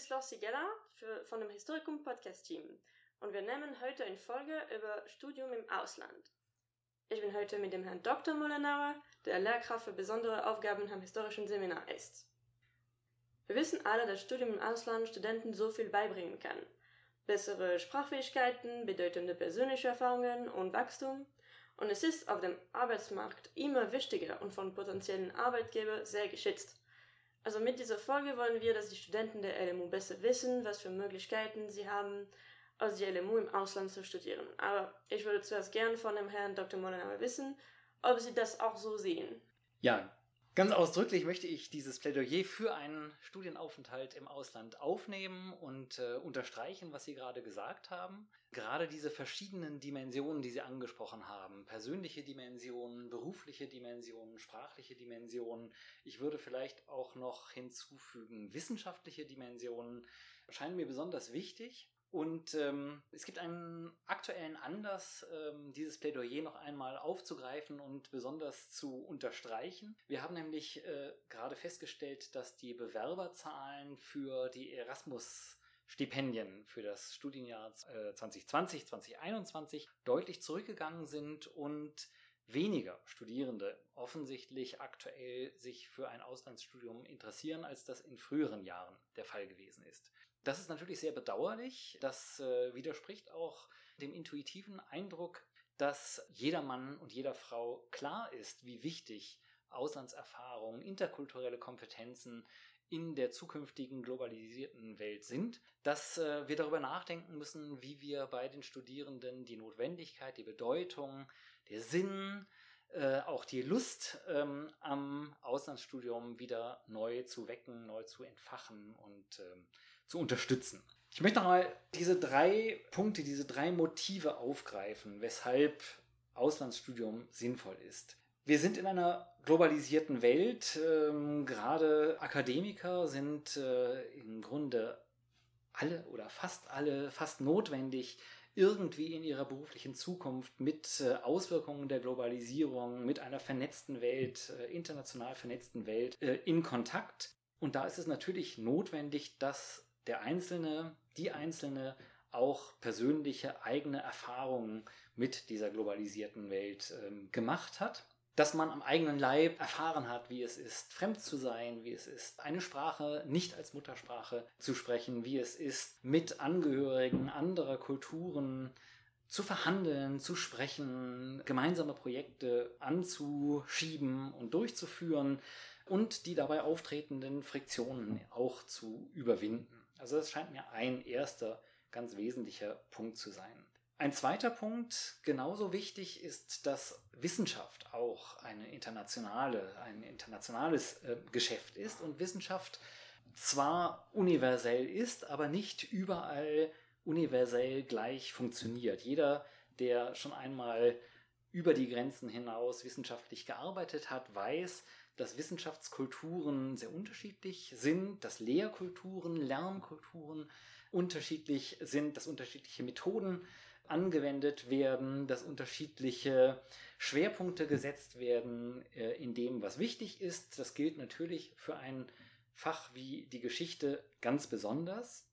ist Lossi Geller für, von dem Historikum Podcast Team und wir nehmen heute eine Folge über Studium im Ausland. Ich bin heute mit dem Herrn Dr. Mollenauer, der Lehrkraft für besondere Aufgaben am historischen Seminar ist. Wir wissen alle, dass Studium im Ausland Studenten so viel beibringen kann. Bessere Sprachfähigkeiten, bedeutende persönliche Erfahrungen und Wachstum. Und es ist auf dem Arbeitsmarkt immer wichtiger und von potenziellen Arbeitgebern sehr geschätzt. Also mit dieser Folge wollen wir, dass die Studenten der LMU besser wissen, was für Möglichkeiten sie haben, aus der LMU im Ausland zu studieren. Aber ich würde zuerst gern von dem Herrn Dr. Mollenauer wissen, ob Sie das auch so sehen. Ja, Ganz ausdrücklich möchte ich dieses Plädoyer für einen Studienaufenthalt im Ausland aufnehmen und äh, unterstreichen, was Sie gerade gesagt haben. Gerade diese verschiedenen Dimensionen, die Sie angesprochen haben, persönliche Dimensionen, berufliche Dimensionen, sprachliche Dimensionen, ich würde vielleicht auch noch hinzufügen, wissenschaftliche Dimensionen, scheinen mir besonders wichtig. Und ähm, es gibt einen aktuellen Anlass, ähm, dieses Plädoyer noch einmal aufzugreifen und besonders zu unterstreichen. Wir haben nämlich äh, gerade festgestellt, dass die Bewerberzahlen für die Erasmus Stipendien für das Studienjahr 2020, äh, 2021 deutlich zurückgegangen sind und weniger Studierende offensichtlich aktuell sich für ein Auslandsstudium interessieren, als das in früheren Jahren der Fall gewesen ist. Das ist natürlich sehr bedauerlich. Das äh, widerspricht auch dem intuitiven Eindruck, dass jeder Mann und jeder Frau klar ist, wie wichtig Auslandserfahrungen, interkulturelle Kompetenzen in der zukünftigen globalisierten Welt sind, dass äh, wir darüber nachdenken müssen, wie wir bei den Studierenden die Notwendigkeit, die Bedeutung, der Sinn, äh, auch die Lust ähm, am Auslandsstudium wieder neu zu wecken, neu zu entfachen und ähm, zu unterstützen. Ich möchte nochmal diese drei Punkte, diese drei Motive aufgreifen, weshalb Auslandsstudium sinnvoll ist. Wir sind in einer globalisierten Welt. Ähm, gerade Akademiker sind äh, im Grunde alle oder fast alle fast notwendig, irgendwie in ihrer beruflichen Zukunft mit äh, Auswirkungen der Globalisierung, mit einer vernetzten Welt, äh, international vernetzten Welt äh, in Kontakt. Und da ist es natürlich notwendig, dass der Einzelne, die Einzelne auch persönliche eigene Erfahrungen mit dieser globalisierten Welt ähm, gemacht hat dass man am eigenen Leib erfahren hat, wie es ist, fremd zu sein, wie es ist, eine Sprache nicht als Muttersprache zu sprechen, wie es ist, mit Angehörigen anderer Kulturen zu verhandeln, zu sprechen, gemeinsame Projekte anzuschieben und durchzuführen und die dabei auftretenden Friktionen auch zu überwinden. Also das scheint mir ein erster ganz wesentlicher Punkt zu sein. Ein zweiter Punkt, genauso wichtig, ist, dass Wissenschaft auch eine internationale, ein internationales äh, Geschäft ist und Wissenschaft zwar universell ist, aber nicht überall universell gleich funktioniert. Jeder, der schon einmal über die Grenzen hinaus wissenschaftlich gearbeitet hat, weiß, dass Wissenschaftskulturen sehr unterschiedlich sind, dass Lehrkulturen, Lernkulturen unterschiedlich sind, dass unterschiedliche Methoden angewendet werden, dass unterschiedliche Schwerpunkte gesetzt werden äh, in dem, was wichtig ist. Das gilt natürlich für ein Fach wie die Geschichte ganz besonders.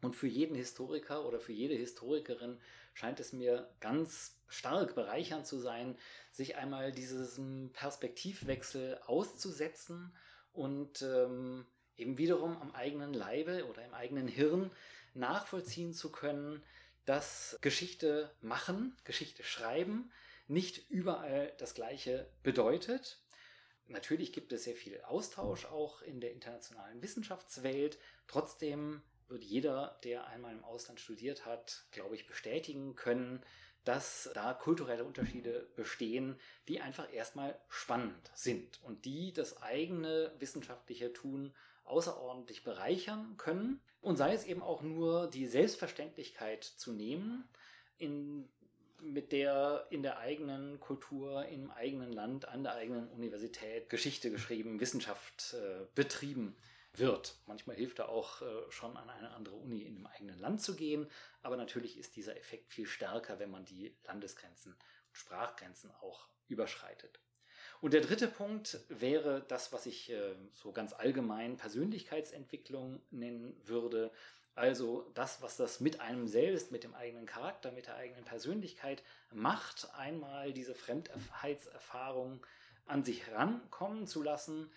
Und für jeden Historiker oder für jede Historikerin scheint es mir ganz stark bereichernd zu sein, sich einmal diesen Perspektivwechsel auszusetzen und ähm, eben wiederum am eigenen Leibe oder im eigenen Hirn nachvollziehen zu können, dass Geschichte machen, Geschichte schreiben nicht überall das Gleiche bedeutet. Natürlich gibt es sehr viel Austausch auch in der internationalen Wissenschaftswelt. Trotzdem wird jeder, der einmal im Ausland studiert hat, glaube ich, bestätigen können, dass da kulturelle Unterschiede bestehen, die einfach erstmal spannend sind und die das eigene wissenschaftliche Tun außerordentlich bereichern können. Und sei es eben auch nur die Selbstverständlichkeit zu nehmen, in, mit der in der eigenen Kultur, im eigenen Land, an der eigenen Universität Geschichte geschrieben, Wissenschaft äh, betrieben wird. Manchmal hilft da auch äh, schon an eine andere Uni in dem eigenen Land zu gehen, aber natürlich ist dieser Effekt viel stärker, wenn man die Landesgrenzen und Sprachgrenzen auch überschreitet. Und der dritte Punkt wäre das, was ich äh, so ganz allgemein Persönlichkeitsentwicklung nennen würde. Also das, was das mit einem selbst, mit dem eigenen Charakter, mit der eigenen Persönlichkeit macht, einmal diese Fremdheitserfahrung an sich herankommen zu lassen,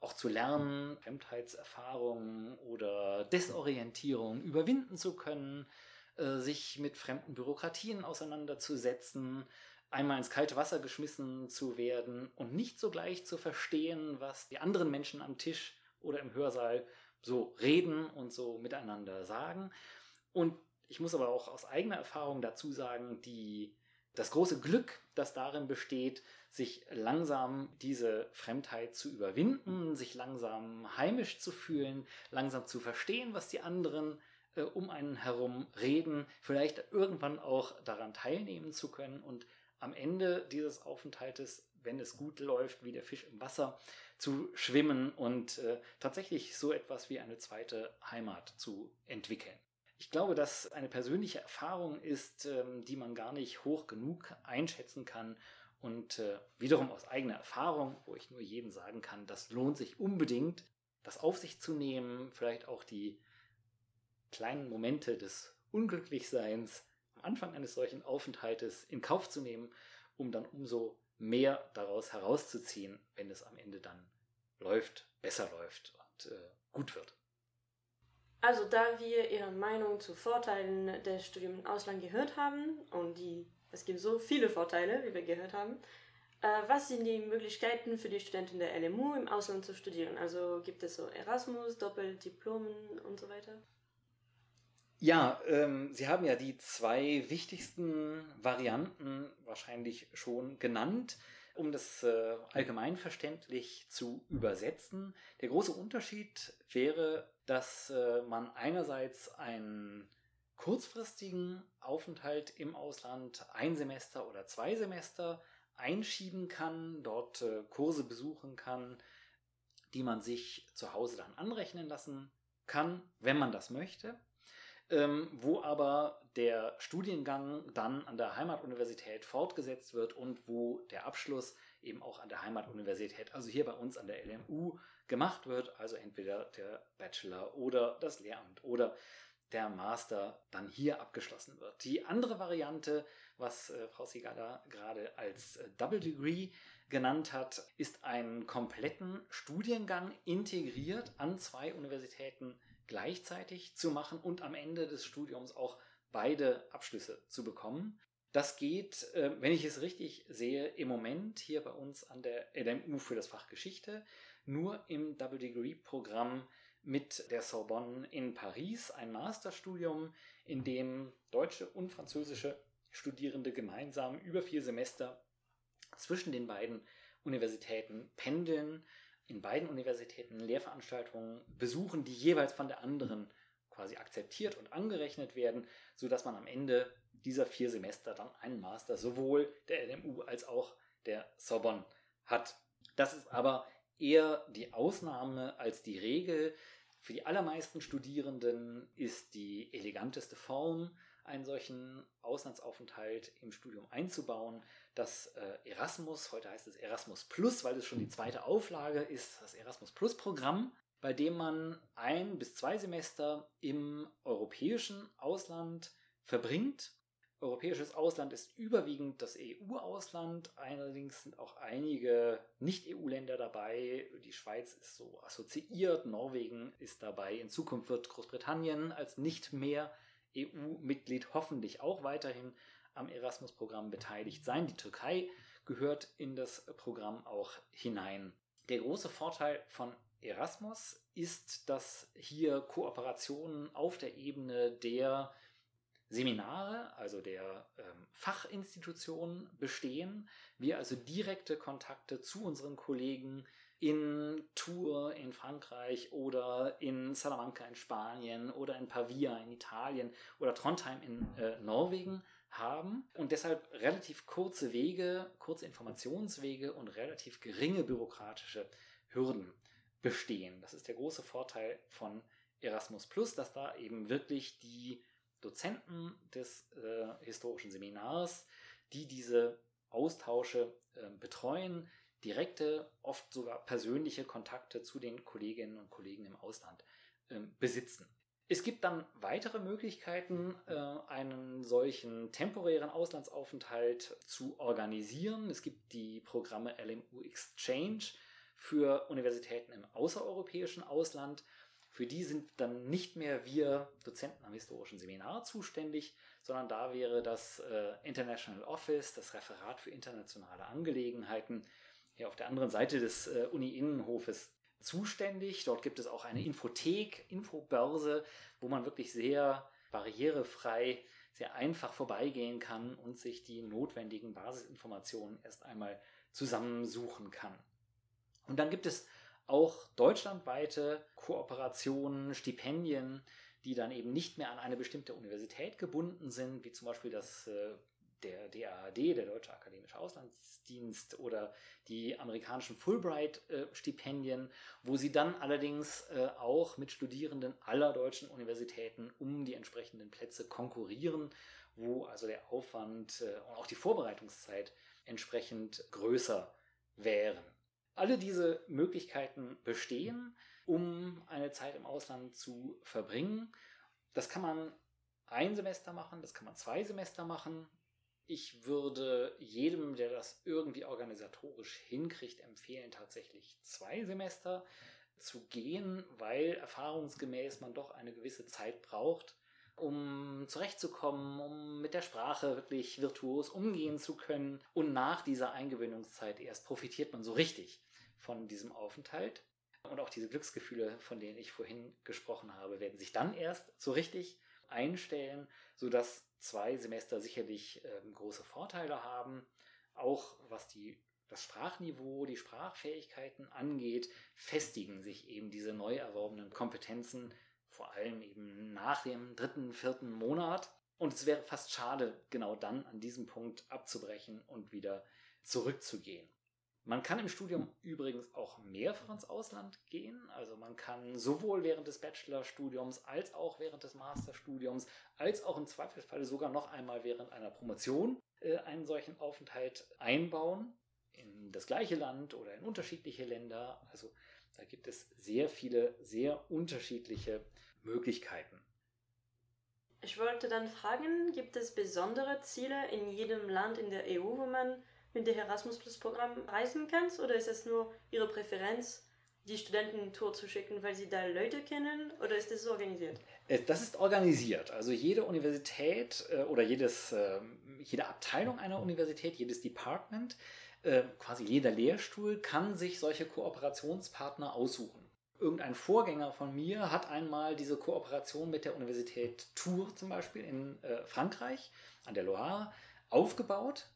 auch zu lernen, Fremdheitserfahrungen oder Desorientierung überwinden zu können, äh, sich mit fremden Bürokratien auseinanderzusetzen, einmal ins kalte Wasser geschmissen zu werden und nicht sogleich zu verstehen, was die anderen Menschen am Tisch oder im Hörsaal so reden und so miteinander sagen. Und ich muss aber auch aus eigener Erfahrung dazu sagen, die, das große Glück, das darin besteht, sich langsam diese Fremdheit zu überwinden, sich langsam heimisch zu fühlen, langsam zu verstehen, was die anderen äh, um einen herum reden, vielleicht irgendwann auch daran teilnehmen zu können und am Ende dieses Aufenthaltes, wenn es gut läuft, wie der Fisch im Wasser, zu schwimmen und äh, tatsächlich so etwas wie eine zweite Heimat zu entwickeln. Ich glaube, dass eine persönliche Erfahrung ist, ähm, die man gar nicht hoch genug einschätzen kann und äh, wiederum aus eigener Erfahrung, wo ich nur jedem sagen kann, das lohnt sich unbedingt, das auf sich zu nehmen, vielleicht auch die kleinen Momente des Unglücklichseins am Anfang eines solchen Aufenthaltes in Kauf zu nehmen, um dann umso mehr daraus herauszuziehen, wenn es am Ende dann läuft, besser läuft und äh, gut wird. Also da wir Ihre Meinung zu Vorteilen des Studiums im Ausland gehört haben und die, es gibt so viele Vorteile, wie wir gehört haben, äh, was sind die Möglichkeiten für die Studenten der LMU im Ausland zu studieren? Also gibt es so Erasmus, Doppeldiplomen und so weiter? Ja, ähm, Sie haben ja die zwei wichtigsten Varianten wahrscheinlich schon genannt. Um das äh, allgemeinverständlich zu übersetzen, der große Unterschied wäre, dass äh, man einerseits einen kurzfristigen Aufenthalt im Ausland, ein Semester oder zwei Semester, einschieben kann, dort äh, Kurse besuchen kann, die man sich zu Hause dann anrechnen lassen kann, wenn man das möchte ähm, wo aber der Studiengang dann an der Heimatuniversität fortgesetzt wird und wo der Abschluss eben auch an der Heimatuniversität, also hier bei uns an der LMU, gemacht wird, also entweder der Bachelor oder das Lehramt oder der Master dann hier abgeschlossen wird. Die andere Variante, was äh, Frau Sigala gerade als äh, Double Degree genannt hat, ist einen kompletten Studiengang integriert an zwei Universitäten gleichzeitig zu machen und am Ende des Studiums auch beide Abschlüsse zu bekommen. Das geht, äh, wenn ich es richtig sehe, im Moment hier bei uns an der LMU für das Fach Geschichte nur im Double Degree Programm mit der Sorbonne in Paris, ein Masterstudium, in dem deutsche und französische Studierende gemeinsam über vier Semester zwischen den beiden Universitäten pendeln in beiden Universitäten Lehrveranstaltungen besuchen, die jeweils von der anderen quasi akzeptiert und angerechnet werden, sodass man am Ende dieser vier Semester dann einen Master sowohl der LMU als auch der Sorbonne hat. Das ist aber eher die Ausnahme als die Regel. Für die allermeisten Studierenden ist die eleganteste Form, einen solchen Auslandsaufenthalt im Studium einzubauen, das äh, Erasmus, heute heißt es Erasmus Plus, weil es schon die zweite Auflage ist, das Erasmus Plus Programm, bei dem man ein bis zwei Semester im europäischen Ausland verbringt. Europäisches Ausland ist überwiegend das EU-Ausland, allerdings sind auch einige Nicht-EU-Länder dabei. Die Schweiz ist so assoziiert, Norwegen ist dabei. In Zukunft wird Großbritannien als nicht mehr EU-Mitglied hoffentlich auch weiterhin am Erasmus-Programm beteiligt sein. Die Türkei gehört in das Programm auch hinein. Der große Vorteil von Erasmus ist, dass hier Kooperationen auf der Ebene der Seminare, also der ähm, Fachinstitutionen bestehen. Wir also direkte Kontakte zu unseren Kollegen in Tours in Frankreich oder in Salamanca in Spanien oder in Pavia in Italien oder Trondheim in äh, Norwegen haben und deshalb relativ kurze Wege, kurze Informationswege und relativ geringe bürokratische Hürden bestehen. Das ist der große Vorteil von Erasmus Plus, dass da eben wirklich die Dozenten des äh, historischen Seminars, die diese Austausche äh, betreuen, direkte, oft sogar persönliche Kontakte zu den Kolleginnen und Kollegen im Ausland äh, besitzen. Es gibt dann weitere Möglichkeiten, äh, einen solchen temporären Auslandsaufenthalt zu organisieren. Es gibt die Programme LMU Exchange für Universitäten im außereuropäischen Ausland. Für die sind dann nicht mehr wir Dozenten am historischen Seminar zuständig, sondern da wäre das äh, International Office, das Referat für internationale Angelegenheiten, hier auf der anderen Seite des Uni-Innenhofes zuständig. Dort gibt es auch eine Infothek, Infobörse, wo man wirklich sehr barrierefrei, sehr einfach vorbeigehen kann und sich die notwendigen Basisinformationen erst einmal zusammensuchen kann. Und dann gibt es auch deutschlandweite Kooperationen, Stipendien, die dann eben nicht mehr an eine bestimmte Universität gebunden sind, wie zum Beispiel das äh, der DAAD, der Deutsche Akademische Auslandsdienst oder die amerikanischen Fulbright-Stipendien, wo sie dann allerdings äh, auch mit Studierenden aller deutschen Universitäten um die entsprechenden Plätze konkurrieren, wo also der Aufwand äh, und auch die Vorbereitungszeit entsprechend größer wären. Alle diese Möglichkeiten bestehen, um eine Zeit im Ausland zu verbringen. Das kann man ein Semester machen, das kann man zwei Semester machen, ich würde jedem, der das irgendwie organisatorisch hinkriegt, empfehlen, tatsächlich zwei Semester zu gehen, weil erfahrungsgemäß man doch eine gewisse Zeit braucht, um zurechtzukommen, um mit der Sprache wirklich virtuos umgehen zu können. Und nach dieser Eingewöhnungszeit erst profitiert man so richtig von diesem Aufenthalt. Und auch diese Glücksgefühle, von denen ich vorhin gesprochen habe, werden sich dann erst so richtig einstellen, sodass zwei Semester sicherlich ähm, große Vorteile haben, auch was die, das Sprachniveau, die Sprachfähigkeiten angeht, festigen sich eben diese neu erworbenen Kompetenzen, vor allem eben nach dem dritten, vierten Monat. Und es wäre fast schade, genau dann an diesem Punkt abzubrechen und wieder zurückzugehen. Man kann im Studium übrigens auch mehrfach ins Ausland gehen. Also man kann sowohl während des Bachelorstudiums als auch während des Masterstudiums, als auch im Zweifelsfall sogar noch einmal während einer Promotion äh, einen solchen Aufenthalt einbauen. In das gleiche Land oder in unterschiedliche Länder. Also da gibt es sehr viele, sehr unterschiedliche Möglichkeiten. Ich wollte dann fragen, gibt es besondere Ziele in jedem Land in der EU, wo man mit dem Erasmus Plus Programm reisen kannst? Oder ist es nur Ihre Präferenz, die Studententour zu schicken, weil Sie da Leute kennen? Oder ist das organisiert? Äh, das ist organisiert. Also jede Universität äh, oder jedes, ähm, jede Abteilung einer Universität, jedes Department, äh, quasi jeder Lehrstuhl kann sich solche Kooperationspartner aussuchen. Irgendein Vorgänger von mir hat einmal diese Kooperation mit der Universität Tours zum Beispiel in Frankreich an der Loire aufgebaut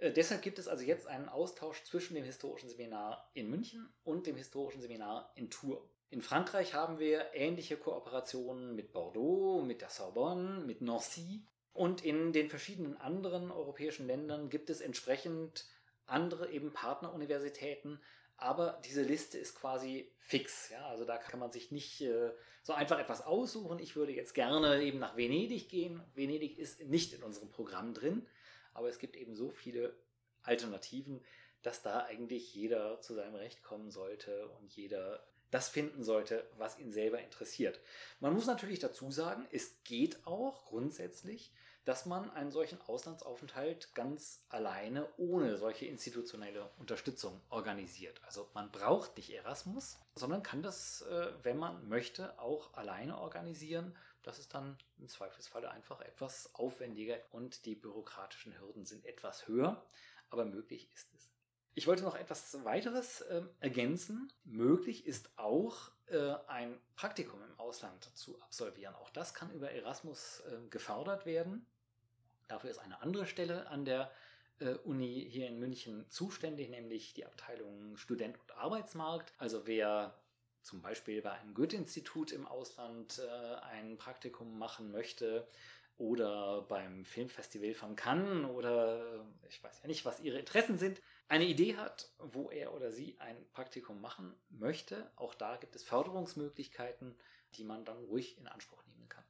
äh, deshalb gibt es also jetzt einen Austausch zwischen dem historischen Seminar in München und dem historischen Seminar in Tours. In Frankreich haben wir ähnliche Kooperationen mit Bordeaux, mit der Sorbonne, mit Nancy. Und in den verschiedenen anderen europäischen Ländern gibt es entsprechend andere eben Partneruniversitäten. Aber diese Liste ist quasi fix. Ja? Also da kann man sich nicht äh, so einfach etwas aussuchen. Ich würde jetzt gerne eben nach Venedig gehen. Venedig ist nicht in unserem Programm drin aber es gibt eben so viele Alternativen, dass da eigentlich jeder zu seinem Recht kommen sollte und jeder das finden sollte, was ihn selber interessiert. Man muss natürlich dazu sagen, es geht auch grundsätzlich, dass man einen solchen Auslandsaufenthalt ganz alleine ohne solche institutionelle Unterstützung organisiert. Also man braucht nicht Erasmus, sondern kann das, äh, wenn man möchte, auch alleine organisieren das ist dann im Zweifelsfall einfach etwas aufwendiger und die bürokratischen Hürden sind etwas höher, aber möglich ist es. Ich wollte noch etwas weiteres äh, ergänzen. Möglich ist auch äh, ein Praktikum im Ausland zu absolvieren. Auch das kann über Erasmus äh, gefördert werden. Dafür ist eine andere Stelle an der äh, Uni hier in München zuständig, nämlich die Abteilung Student und Arbeitsmarkt. Also wer zum Beispiel bei einem Goethe-Institut im Ausland äh, ein Praktikum machen möchte oder beim Filmfestival von Cannes oder ich weiß ja nicht, was ihre Interessen sind, eine Idee hat, wo er oder sie ein Praktikum machen möchte, auch da gibt es Förderungsmöglichkeiten, die man dann ruhig in Anspruch nehmen kann.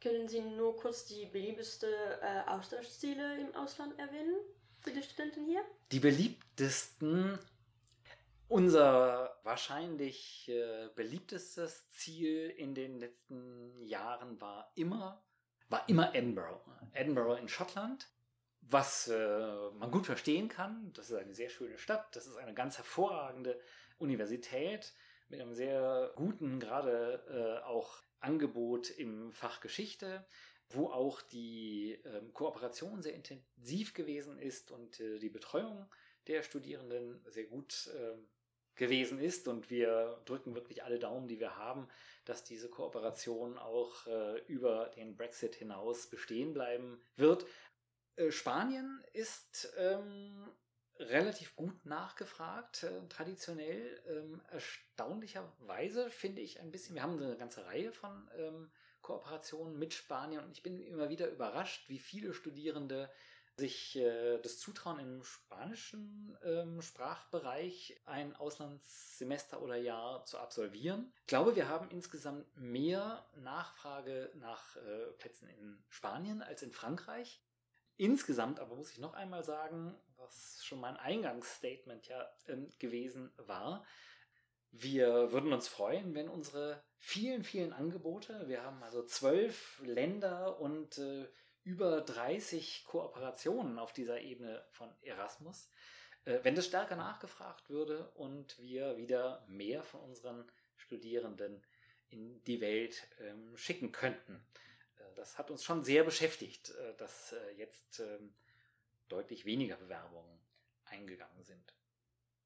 Können Sie nur kurz die beliebigsten äh, Austauschziele im Ausland erwähnen? für die Studenten hier? Die beliebtesten, unser wahrscheinlich äh, beliebtestes Ziel in den letzten Jahren war immer, war immer Edinburgh. Edinburgh in Schottland. Was äh, man gut verstehen kann, das ist eine sehr schöne Stadt, das ist eine ganz hervorragende Universität mit einem sehr guten, gerade äh, auch Angebot im Fach Geschichte, wo auch die ähm, Kooperation sehr intensiv gewesen ist und äh, die Betreuung der Studierenden sehr gut äh, gewesen ist. Und wir drücken wirklich alle Daumen, die wir haben, dass diese Kooperation auch äh, über den Brexit hinaus bestehen bleiben wird. Äh, Spanien ist ähm, relativ gut nachgefragt, äh, traditionell. Ähm, erstaunlicherweise finde ich ein bisschen, wir haben eine ganze Reihe von ähm, Kooperationen mit Spanien und ich bin immer wieder überrascht, wie viele Studierende sich äh, das zutrauen, im spanischen ähm, Sprachbereich ein Auslandssemester oder Jahr zu absolvieren. Ich glaube, wir haben insgesamt mehr Nachfrage nach äh, Plätzen in Spanien als in Frankreich. Insgesamt aber muss ich noch einmal sagen, was schon mein Eingangsstatement ja ähm, gewesen war, wir würden uns freuen, wenn unsere vielen, vielen Angebote, wir haben also zwölf Länder und äh, über 30 Kooperationen auf dieser Ebene von Erasmus, äh, wenn das stärker nachgefragt würde und wir wieder mehr von unseren Studierenden in die Welt ähm, schicken könnten das hat uns schon sehr beschäftigt, äh, dass äh, jetzt ähm, deutlich weniger Bewerbungen eingegangen sind.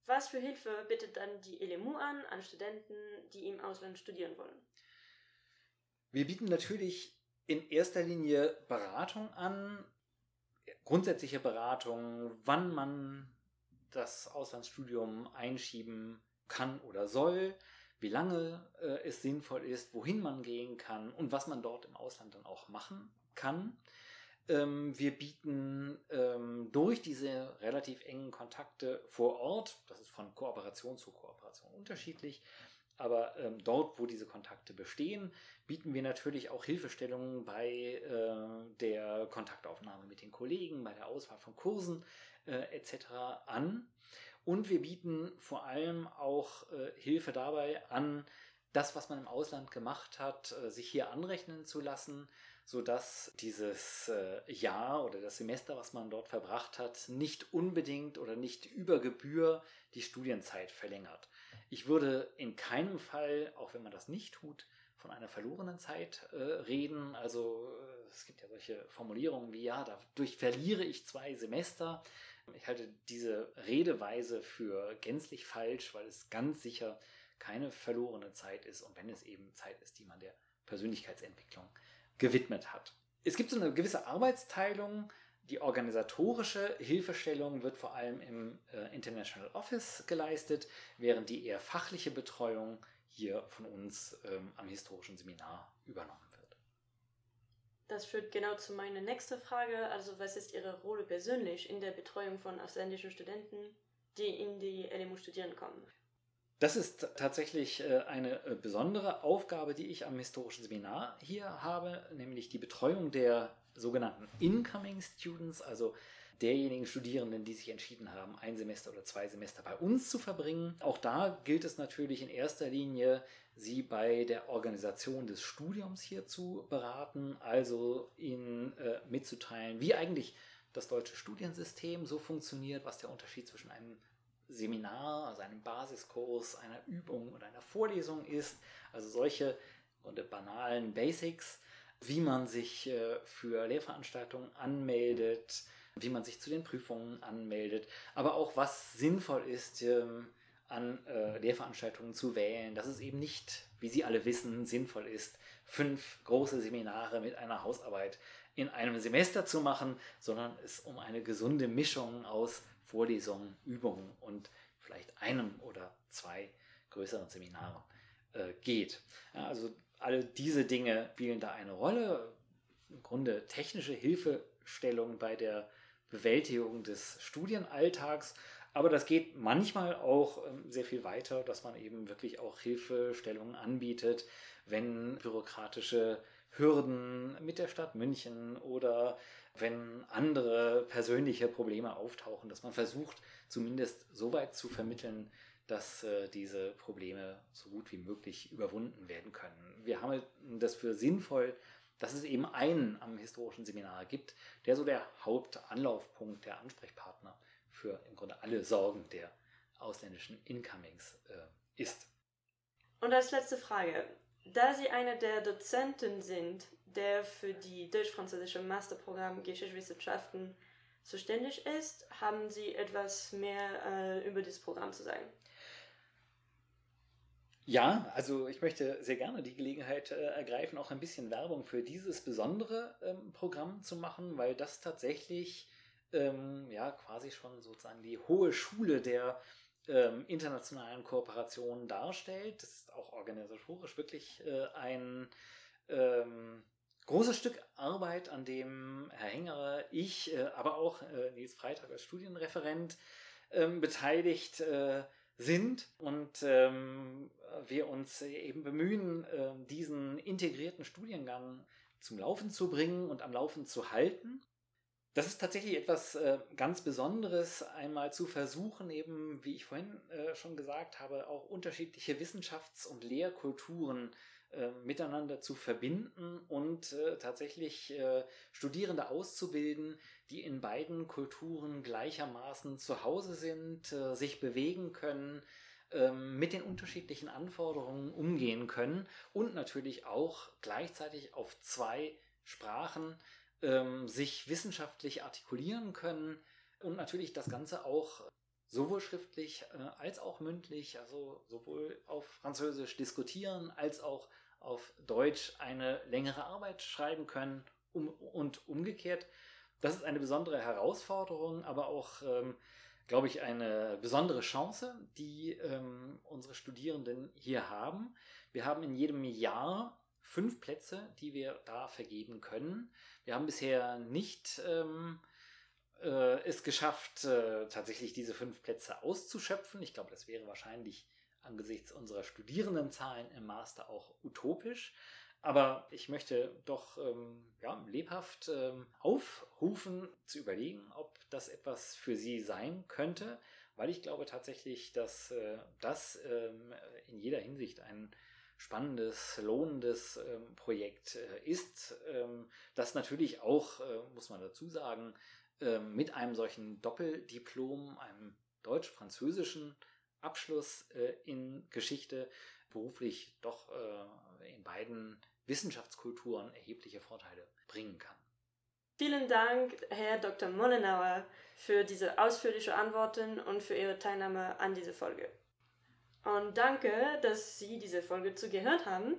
Was für Hilfe bittet dann die LMU an, an Studenten, die im Ausland studieren wollen? Wir bieten natürlich in erster Linie Beratung an, grundsätzliche Beratung, wann man das Auslandsstudium einschieben kann oder soll, wie lange äh, es sinnvoll ist, wohin man gehen kann und was man dort im Ausland dann auch machen kann. Ähm, wir bieten ähm, durch diese relativ engen Kontakte vor Ort, das ist von Kooperation zu Kooperation unterschiedlich, aber ähm, dort, wo diese Kontakte bestehen, bieten wir natürlich auch Hilfestellungen bei äh, der Kontaktaufnahme mit den Kollegen, bei der Auswahl von Kursen äh, etc. an. Und wir bieten vor allem auch äh, Hilfe dabei an, das, was man im Ausland gemacht hat, äh, sich hier anrechnen zu lassen, sodass dieses äh, Jahr oder das Semester, was man dort verbracht hat, nicht unbedingt oder nicht über Gebühr die Studienzeit verlängert. Ich würde in keinem Fall, auch wenn man das nicht tut, von einer verlorenen Zeit äh, reden. Also äh, es gibt ja solche Formulierungen wie, ja, dadurch verliere ich zwei Semester. Ich halte diese Redeweise für gänzlich falsch, weil es ganz sicher keine verlorene Zeit ist und wenn es eben Zeit ist, die man der Persönlichkeitsentwicklung gewidmet hat. Es gibt so eine gewisse Arbeitsteilung. Die organisatorische Hilfestellung wird vor allem im äh, International Office geleistet, während die eher fachliche Betreuung hier von uns ähm, am historischen Seminar übernommen das führt genau zu meiner nächsten Frage. Also, was ist Ihre Rolle persönlich in der Betreuung von ausländischen Studenten, die in die LMU studieren kommen? Das ist tatsächlich äh, eine äh, besondere Aufgabe, die ich am historischen Seminar hier habe, nämlich die Betreuung der sogenannten Incoming Students, also derjenigen Studierenden, die sich entschieden haben, ein Semester oder zwei Semester bei uns zu verbringen. Auch da gilt es natürlich in erster Linie, sie bei der Organisation des Studiums hier zu beraten, also ihnen äh, mitzuteilen, wie eigentlich das deutsche Studiensystem so funktioniert, was der Unterschied zwischen einem Seminar, also einem Basiskurs, einer Übung und einer Vorlesung ist. Also solche banalen Basics, wie man sich äh, für Lehrveranstaltungen anmeldet, wie man sich zu den Prüfungen anmeldet, aber auch was sinnvoll ist, ähm, an äh, Lehrveranstaltungen zu wählen, dass es eben nicht, wie Sie alle wissen, sinnvoll ist, fünf große Seminare mit einer Hausarbeit in einem Semester zu machen, sondern es um eine gesunde Mischung aus Vorlesungen, Übungen und vielleicht einem oder zwei größeren Seminaren äh, geht. Also alle diese Dinge spielen da eine Rolle. Im Grunde technische Hilfestellung bei der Bewältigung des Studienalltags. Aber das geht manchmal auch ähm, sehr viel weiter, dass man eben wirklich auch Hilfestellungen anbietet, wenn bürokratische Hürden mit der Stadt München oder wenn andere persönliche Probleme auftauchen, dass man versucht, zumindest so weit zu vermitteln, dass äh, diese Probleme so gut wie möglich überwunden werden können. Wir haben das für sinnvoll, dass es eben einen am historischen Seminar gibt, der so der Hauptanlaufpunkt, der Ansprechpartner für im Grunde alle Sorgen der ausländischen Incomings äh, ist. Und als letzte Frage, da Sie einer der Dozenten sind, der für die deutsch-französische Masterprogramm Geschichtswissenschaften zuständig ist, haben Sie etwas mehr äh, über dieses Programm zu sagen? Ja, also ich möchte sehr gerne die Gelegenheit äh, ergreifen, auch ein bisschen Werbung für dieses besondere ähm, Programm zu machen, weil das tatsächlich ähm, ja quasi schon sozusagen die hohe Schule der ähm, internationalen Kooperation darstellt. Das ist auch organisatorisch wirklich äh, ein ähm, großes Stück Arbeit, an dem Herr Hengerer, ich, äh, aber auch äh, Nils Freitag als Studienreferent ähm, beteiligt äh, sind und ähm, wir uns eben bemühen, äh, diesen integrierten Studiengang zum Laufen zu bringen und am Laufen zu halten. Das ist tatsächlich etwas äh, ganz Besonderes, einmal zu versuchen, eben, wie ich vorhin äh, schon gesagt habe, auch unterschiedliche Wissenschafts- und Lehrkulturen äh, miteinander zu verbinden und äh, tatsächlich äh, Studierende auszubilden, die in beiden Kulturen gleichermaßen zu Hause sind, äh, sich bewegen können, ähm, mit den unterschiedlichen Anforderungen umgehen können und natürlich auch gleichzeitig auf zwei Sprachen ähm, sich wissenschaftlich artikulieren können und natürlich das Ganze auch sowohl schriftlich äh, als auch mündlich, also sowohl auf Französisch diskutieren als auch auf Deutsch eine längere Arbeit schreiben können um, und umgekehrt. Das ist eine besondere Herausforderung, aber auch, ähm, glaube ich, eine besondere Chance, die ähm, unsere Studierenden hier haben. Wir haben in jedem Jahr fünf Plätze, die wir da vergeben können. Wir haben bisher nicht ähm, äh, es geschafft, äh, tatsächlich diese fünf Plätze auszuschöpfen. Ich glaube, das wäre wahrscheinlich angesichts unserer Studierendenzahlen im Master auch utopisch. Aber ich möchte doch ähm, ja, lebhaft ähm, aufrufen, zu überlegen, ob das etwas für Sie sein könnte, weil ich glaube tatsächlich, dass äh, das ähm, in jeder Hinsicht ein spannendes, lohnendes ähm, Projekt äh, ist, ähm, das natürlich auch, äh, muss man dazu sagen, mit einem solchen Doppeldiplom, einem deutsch-französischen Abschluss äh, in Geschichte beruflich doch äh, in beiden Wissenschaftskulturen erhebliche Vorteile bringen kann. Vielen Dank, Herr Dr. Mollenauer, für diese ausführliche Antworten und für Ihre Teilnahme an dieser Folge. Und danke, dass Sie diese Folge zugehört haben.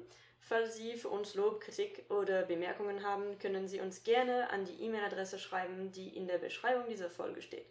Falls Sie für uns Lob, Kritik oder Bemerkungen haben, können Sie uns gerne an die E-Mail-Adresse schreiben, die in der Beschreibung dieser Folge steht.